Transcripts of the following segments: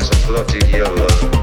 eyes are bloody yellow.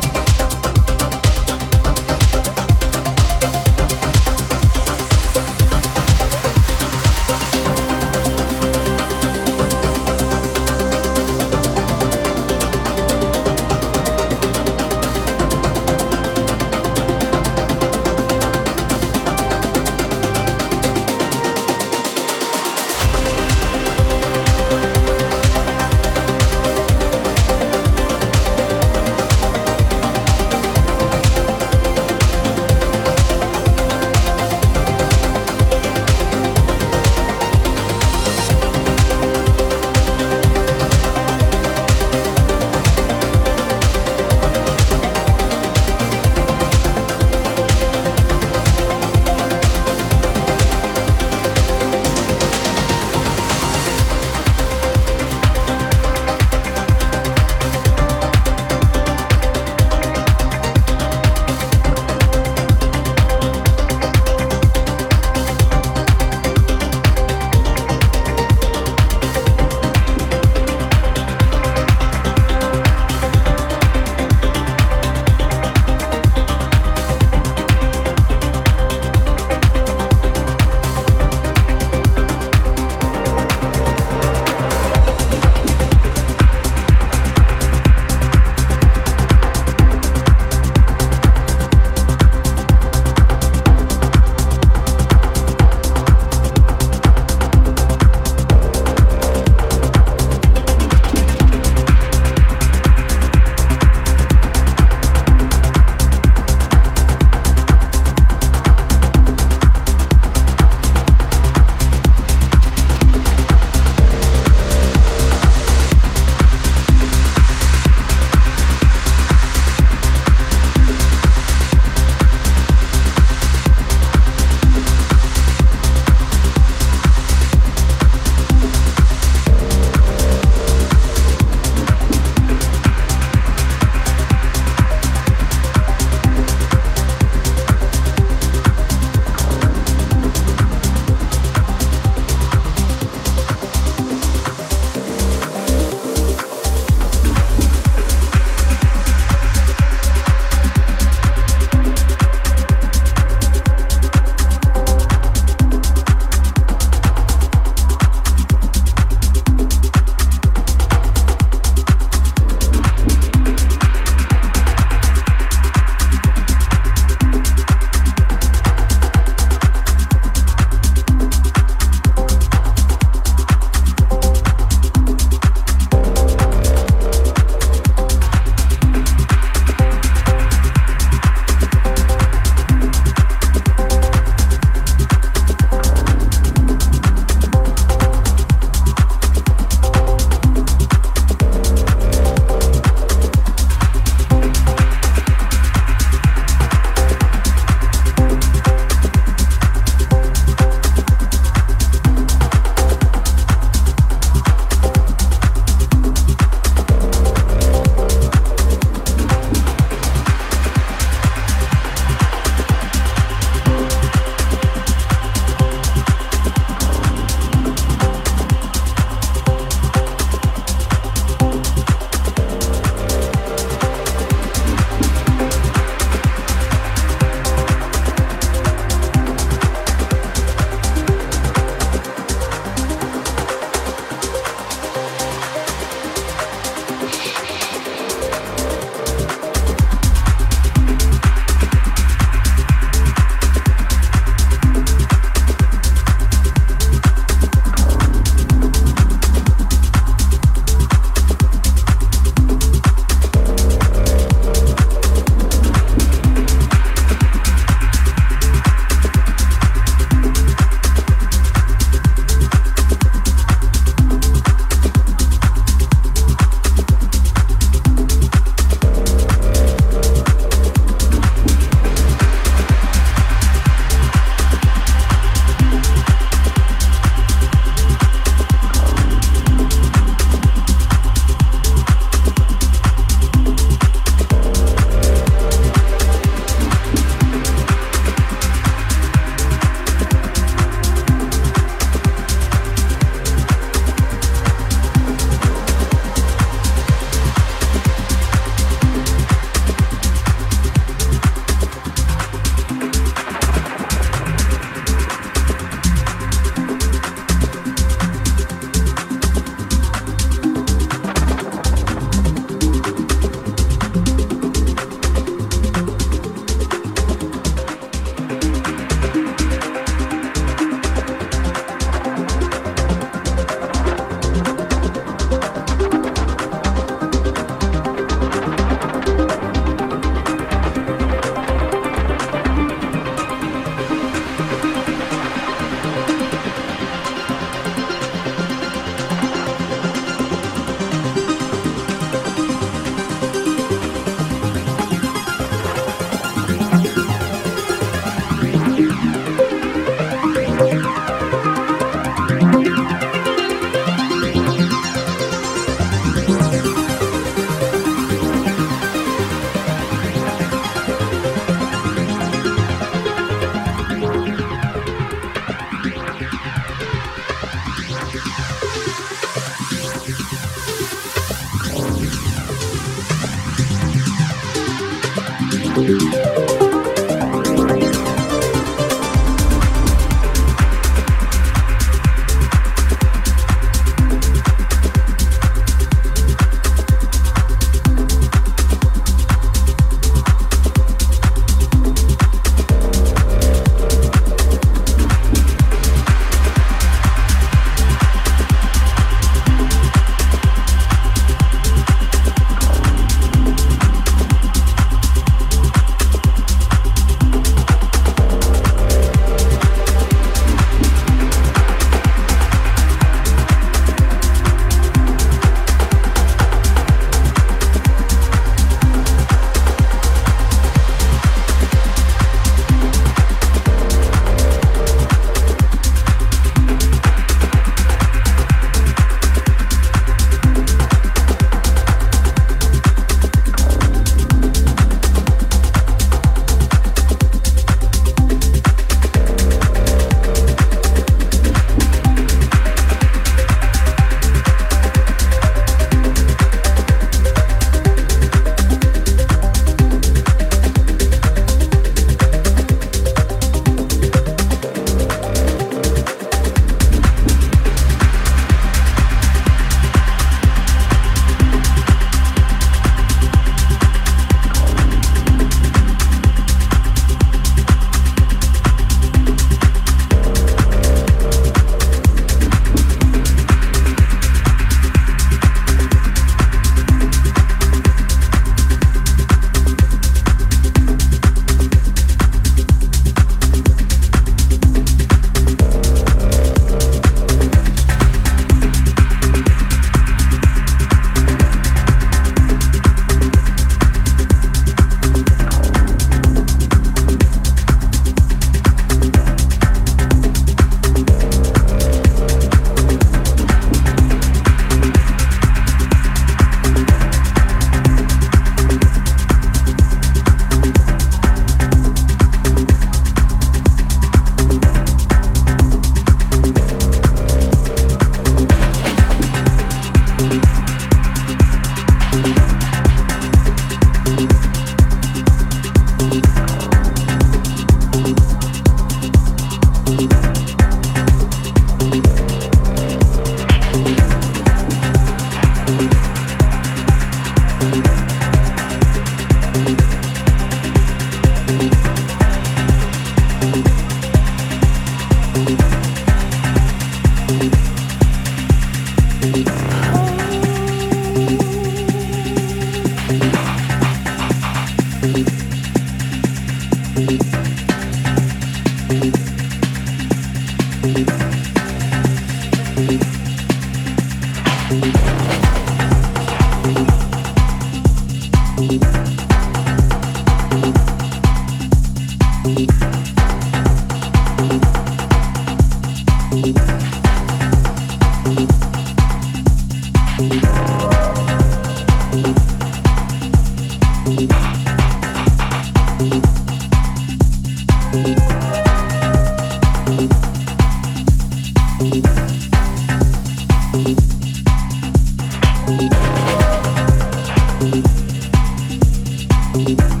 Thank.